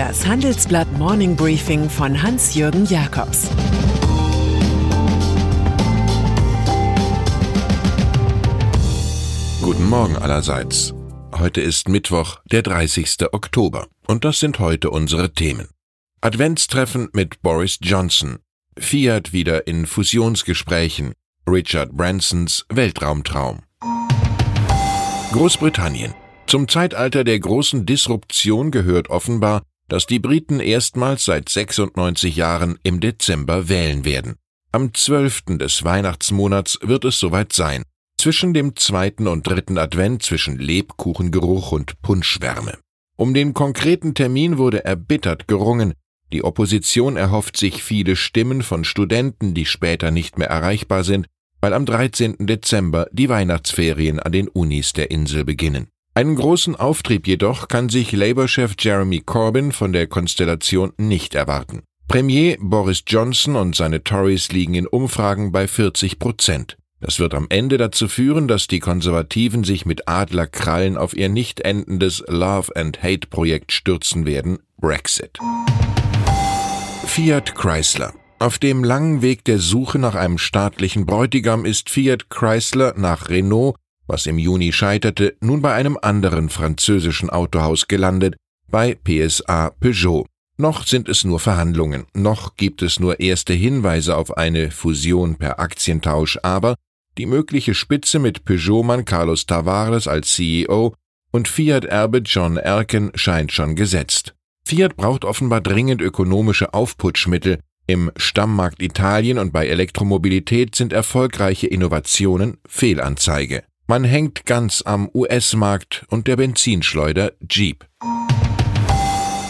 Das Handelsblatt Morning Briefing von Hans-Jürgen Jakobs Guten Morgen allerseits. Heute ist Mittwoch, der 30. Oktober. Und das sind heute unsere Themen. Adventstreffen mit Boris Johnson. Fiat wieder in Fusionsgesprächen. Richard Bransons Weltraumtraum. Großbritannien. Zum Zeitalter der großen Disruption gehört offenbar, dass die Briten erstmals seit 96 Jahren im Dezember wählen werden. Am 12. des Weihnachtsmonats wird es soweit sein. Zwischen dem zweiten und dritten Advent zwischen Lebkuchengeruch und Punschwärme. Um den konkreten Termin wurde erbittert gerungen. Die Opposition erhofft sich viele Stimmen von Studenten, die später nicht mehr erreichbar sind, weil am 13. Dezember die Weihnachtsferien an den Unis der Insel beginnen. Einen großen Auftrieb jedoch kann sich Labour-Chef Jeremy Corbyn von der Konstellation nicht erwarten. Premier Boris Johnson und seine Tories liegen in Umfragen bei 40 Prozent. Das wird am Ende dazu führen, dass die Konservativen sich mit Adlerkrallen auf ihr nicht endendes Love and Hate Projekt stürzen werden, Brexit. Fiat Chrysler. Auf dem langen Weg der Suche nach einem staatlichen Bräutigam ist Fiat Chrysler nach Renault was im Juni scheiterte, nun bei einem anderen französischen Autohaus gelandet, bei PSA Peugeot. Noch sind es nur Verhandlungen, noch gibt es nur erste Hinweise auf eine Fusion per Aktientausch, aber die mögliche Spitze mit Peugeot-Mann Carlos Tavares als CEO und Fiat-Erbe John Erken scheint schon gesetzt. Fiat braucht offenbar dringend ökonomische Aufputschmittel. Im Stammmarkt Italien und bei Elektromobilität sind erfolgreiche Innovationen Fehlanzeige. Man hängt ganz am US-Markt und der Benzinschleuder Jeep.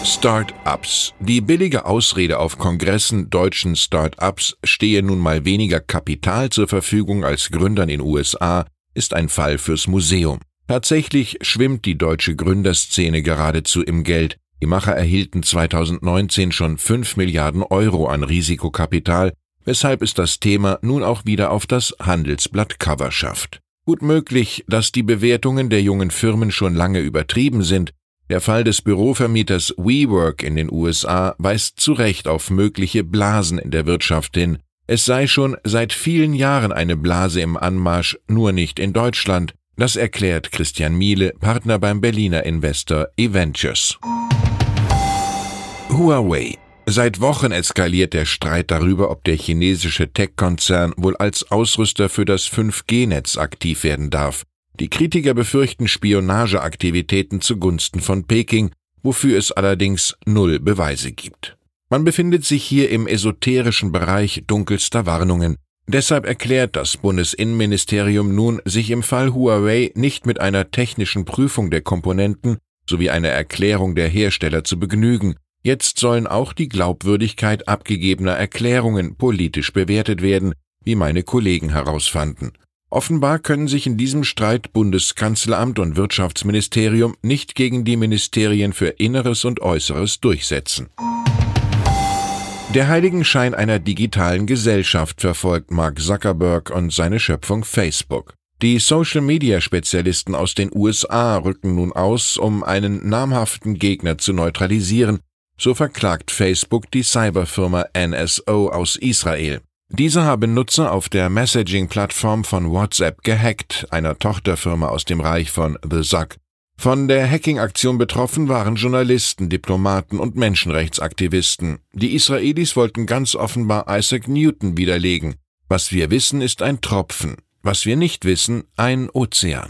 Start-ups. Die billige Ausrede auf Kongressen deutschen Start-ups stehe nun mal weniger Kapital zur Verfügung als Gründern in USA, ist ein Fall fürs Museum. Tatsächlich schwimmt die deutsche Gründerszene geradezu im Geld. Die Macher erhielten 2019 schon 5 Milliarden Euro an Risikokapital, weshalb es das Thema nun auch wieder auf das Handelsblatt Cover schafft. Gut möglich, dass die Bewertungen der jungen Firmen schon lange übertrieben sind. Der Fall des Bürovermieters WeWork in den USA weist zu Recht auf mögliche Blasen in der Wirtschaft hin. Es sei schon seit vielen Jahren eine Blase im Anmarsch, nur nicht in Deutschland. Das erklärt Christian Miele, Partner beim Berliner Investor Eventures. Huawei Seit Wochen eskaliert der Streit darüber, ob der chinesische Tech-Konzern wohl als Ausrüster für das 5G-Netz aktiv werden darf. Die Kritiker befürchten Spionageaktivitäten zugunsten von Peking, wofür es allerdings null Beweise gibt. Man befindet sich hier im esoterischen Bereich dunkelster Warnungen. Deshalb erklärt das Bundesinnenministerium nun, sich im Fall Huawei nicht mit einer technischen Prüfung der Komponenten sowie einer Erklärung der Hersteller zu begnügen, Jetzt sollen auch die Glaubwürdigkeit abgegebener Erklärungen politisch bewertet werden, wie meine Kollegen herausfanden. Offenbar können sich in diesem Streit Bundeskanzleramt und Wirtschaftsministerium nicht gegen die Ministerien für Inneres und Äußeres durchsetzen. Der Heiligenschein einer digitalen Gesellschaft verfolgt Mark Zuckerberg und seine Schöpfung Facebook. Die Social-Media-Spezialisten aus den USA rücken nun aus, um einen namhaften Gegner zu neutralisieren, so verklagt Facebook die Cyberfirma NSO aus Israel. Diese habe Nutzer auf der Messaging-Plattform von WhatsApp gehackt, einer Tochterfirma aus dem Reich von The Zuck. Von der Hacking-Aktion betroffen waren Journalisten, Diplomaten und Menschenrechtsaktivisten. Die Israelis wollten ganz offenbar Isaac Newton widerlegen. Was wir wissen, ist ein Tropfen. Was wir nicht wissen, ein Ozean.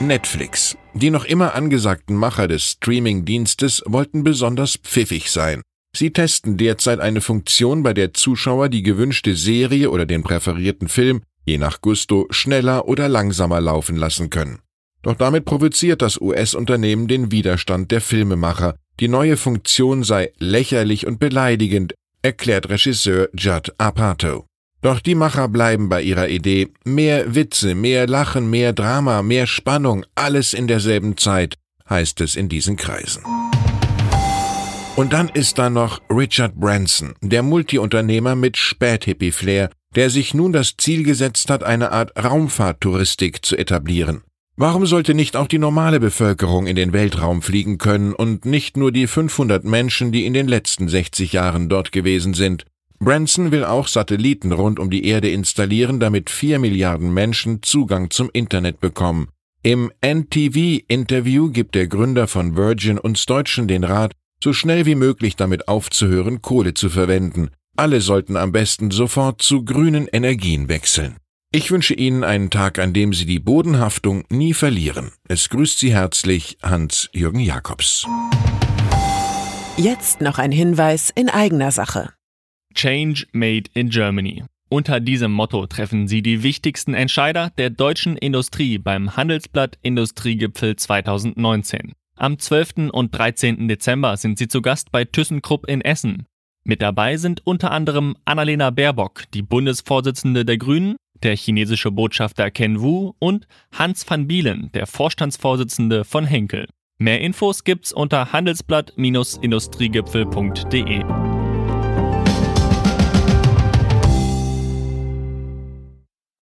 Netflix. Die noch immer angesagten Macher des Streaming-Dienstes wollten besonders pfiffig sein. Sie testen derzeit eine Funktion, bei der Zuschauer die gewünschte Serie oder den präferierten Film, je nach Gusto, schneller oder langsamer laufen lassen können. Doch damit provoziert das US-Unternehmen den Widerstand der Filmemacher. Die neue Funktion sei lächerlich und beleidigend, erklärt Regisseur Judd Apatow. Doch die Macher bleiben bei ihrer Idee. Mehr Witze, mehr Lachen, mehr Drama, mehr Spannung, alles in derselben Zeit, heißt es in diesen Kreisen. Und dann ist da noch Richard Branson, der Multiunternehmer mit Späthippie-Flair, der sich nun das Ziel gesetzt hat, eine Art Raumfahrttouristik zu etablieren. Warum sollte nicht auch die normale Bevölkerung in den Weltraum fliegen können und nicht nur die 500 Menschen, die in den letzten 60 Jahren dort gewesen sind? Branson will auch Satelliten rund um die Erde installieren, damit vier Milliarden Menschen Zugang zum Internet bekommen. Im NTV-Interview gibt der Gründer von Virgin uns Deutschen den Rat, so schnell wie möglich damit aufzuhören, Kohle zu verwenden. Alle sollten am besten sofort zu grünen Energien wechseln. Ich wünsche Ihnen einen Tag, an dem Sie die Bodenhaftung nie verlieren. Es grüßt Sie herzlich Hans-Jürgen Jakobs. Jetzt noch ein Hinweis in eigener Sache. Change Made in Germany. Unter diesem Motto treffen Sie die wichtigsten Entscheider der deutschen Industrie beim Handelsblatt Industriegipfel 2019. Am 12. und 13. Dezember sind Sie zu Gast bei ThyssenKrupp in Essen. Mit dabei sind unter anderem Annalena Baerbock, die Bundesvorsitzende der Grünen, der chinesische Botschafter Ken Wu und Hans van Bielen, der Vorstandsvorsitzende von Henkel. Mehr Infos gibt's unter handelsblatt-industriegipfel.de.